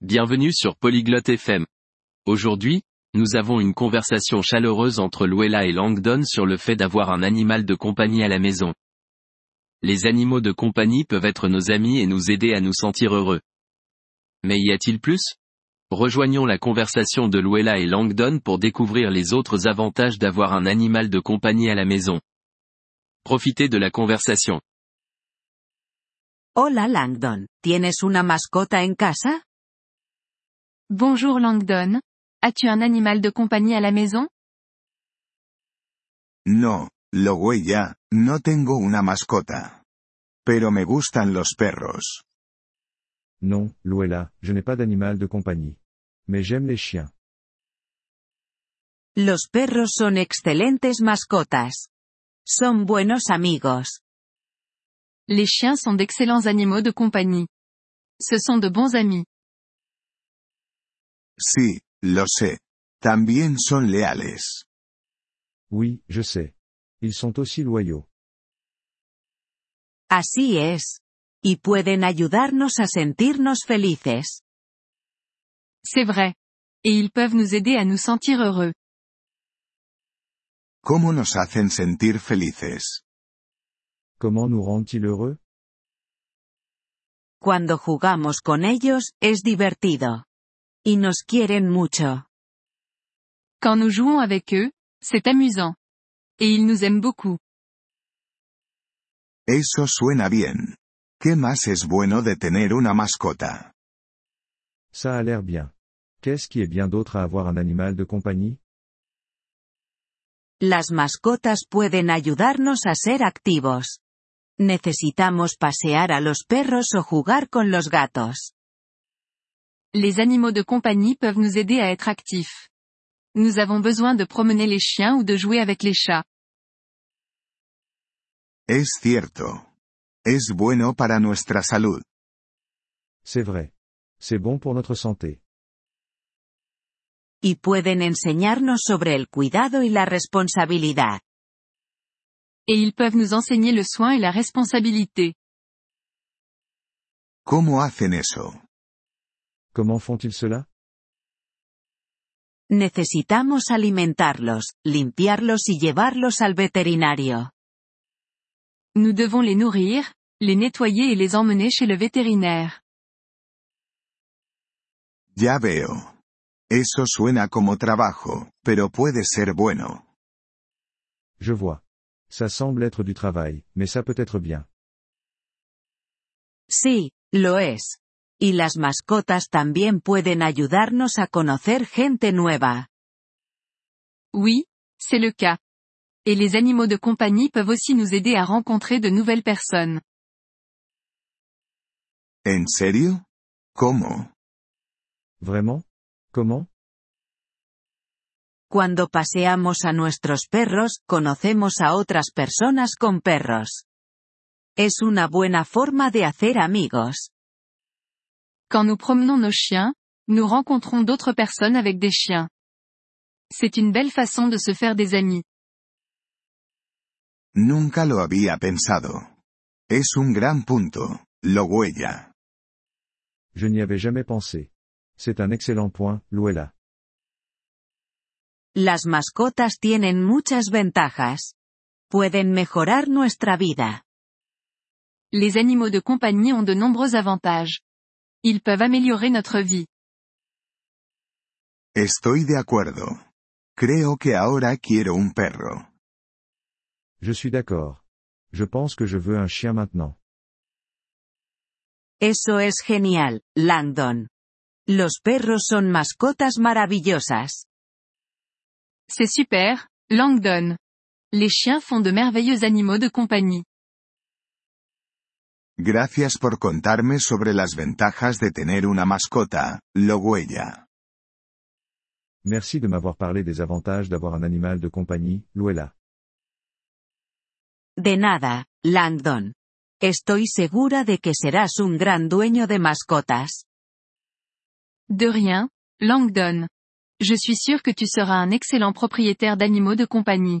Bienvenue sur Polyglotte FM. Aujourd'hui, nous avons une conversation chaleureuse entre Luella et Langdon sur le fait d'avoir un animal de compagnie à la maison. Les animaux de compagnie peuvent être nos amis et nous aider à nous sentir heureux. Mais y a-t-il plus? Rejoignons la conversation de Luella et Langdon pour découvrir les autres avantages d'avoir un animal de compagnie à la maison. Profitez de la conversation. Hola Langdon, ¿tienes una mascota en casa? Bonjour Langdon. As-tu un animal de compagnie à la maison? No, lo huella, no tengo una mascota. Pero me gustan los perros. Non, Luella, je n'ai pas d'animal de compagnie. Mais j'aime les chiens. Los perros son excelentes mascotas. Son buenos amigos. Les chiens sont d'excellents animaux de compagnie. Ce sont de bons amis. Sí, lo sé. También son leales. Oui, je sais. Ils sont aussi loyaux. Así es. Y pueden ayudarnos a sentirnos felices. C'est vrai. Et ils peuvent nous aider à nous sentir heureux. ¿Cómo nos hacen sentir felices? Comment nous rendent-ils heureux Cuando jugamos con ellos, es divertido. Y nos quieren mucho. Quand nous jouons avec eux, c'est amusant. Et ils nous aiment beaucoup. Eso suena bien. ¿Qué más es bueno de tener una mascota? Ça a l'air bien. Qu'est-ce qui est bien d'autre à avoir un animal de compagnie Las mascotas pueden ayudarnos a ser activos. Necesitamos pasear a los perros o jugar con los gatos. Les animaux de compagnie peuvent nous aider à être actifs. Nous avons besoin de promener les chiens ou de jouer avec les chats. Es cierto. Es bueno para nuestra salud. C'est vrai. C'est bon pour notre santé. Y pueden enseñarnos sobre el cuidado y la responsabilidad. Et ils peuvent nous enseigner le soin et la responsabilité. ¿Cómo hacen eso? Comment font-ils cela? Necesitamos alimentarlos, limpiarlos y llevarlos al veterinario. Nous devons les nourrir, les nettoyer et les emmener chez le vétérinaire. Ya veo. Eso suena como trabajo, pero puede ser bueno. Je vois. Ça semble être du travail, mais ça peut être bien. Sí, lo es. Y las mascotas también pueden ayudarnos a conocer gente nueva. Oui, c'est le cas. Et les animaux de compagnie peuvent aussi nous aider à rencontrer de nouvelles personnes. ¿En serio? ¿Cómo? Vraiment Comment Cuando paseamos a nuestros perros, conocemos a otras personas con perros. Es una buena forma de hacer amigos. Quand nous promenons nos chiens, nous rencontrons d'autres personnes avec des chiens. C'est une belle façon de se faire des amis. Nunca lo había pensado. Es un gran punto, lo huella. Je n'y avais jamais pensé. C'est un excellent point, Luella. Las mascotas tienen muchas ventajas. Pueden mejorar nuestra vida. Les animaux de compagnie ont de nombreux avantages. Ils peuvent améliorer notre vie. Estoy de acuerdo. Creo que ahora quiero un perro. Je suis d'accord. Je pense que je veux un chien maintenant. Eso es genial, Langdon. Los perros son mascotas maravillosas. C'est super, Langdon. Les chiens font de merveilleux animaux de compagnie. Gracias por contarme sobre las ventajas de tener una mascota, lo huella. Merci de m'avoir parlé des avantages d'avoir un animal de compagnie, Luella. De nada, Langdon. Estoy segura de que serás un gran dueño de mascotas. De rien, Langdon. Je suis sûr que tu seras un excellent propriétaire d'animaux de compagnie.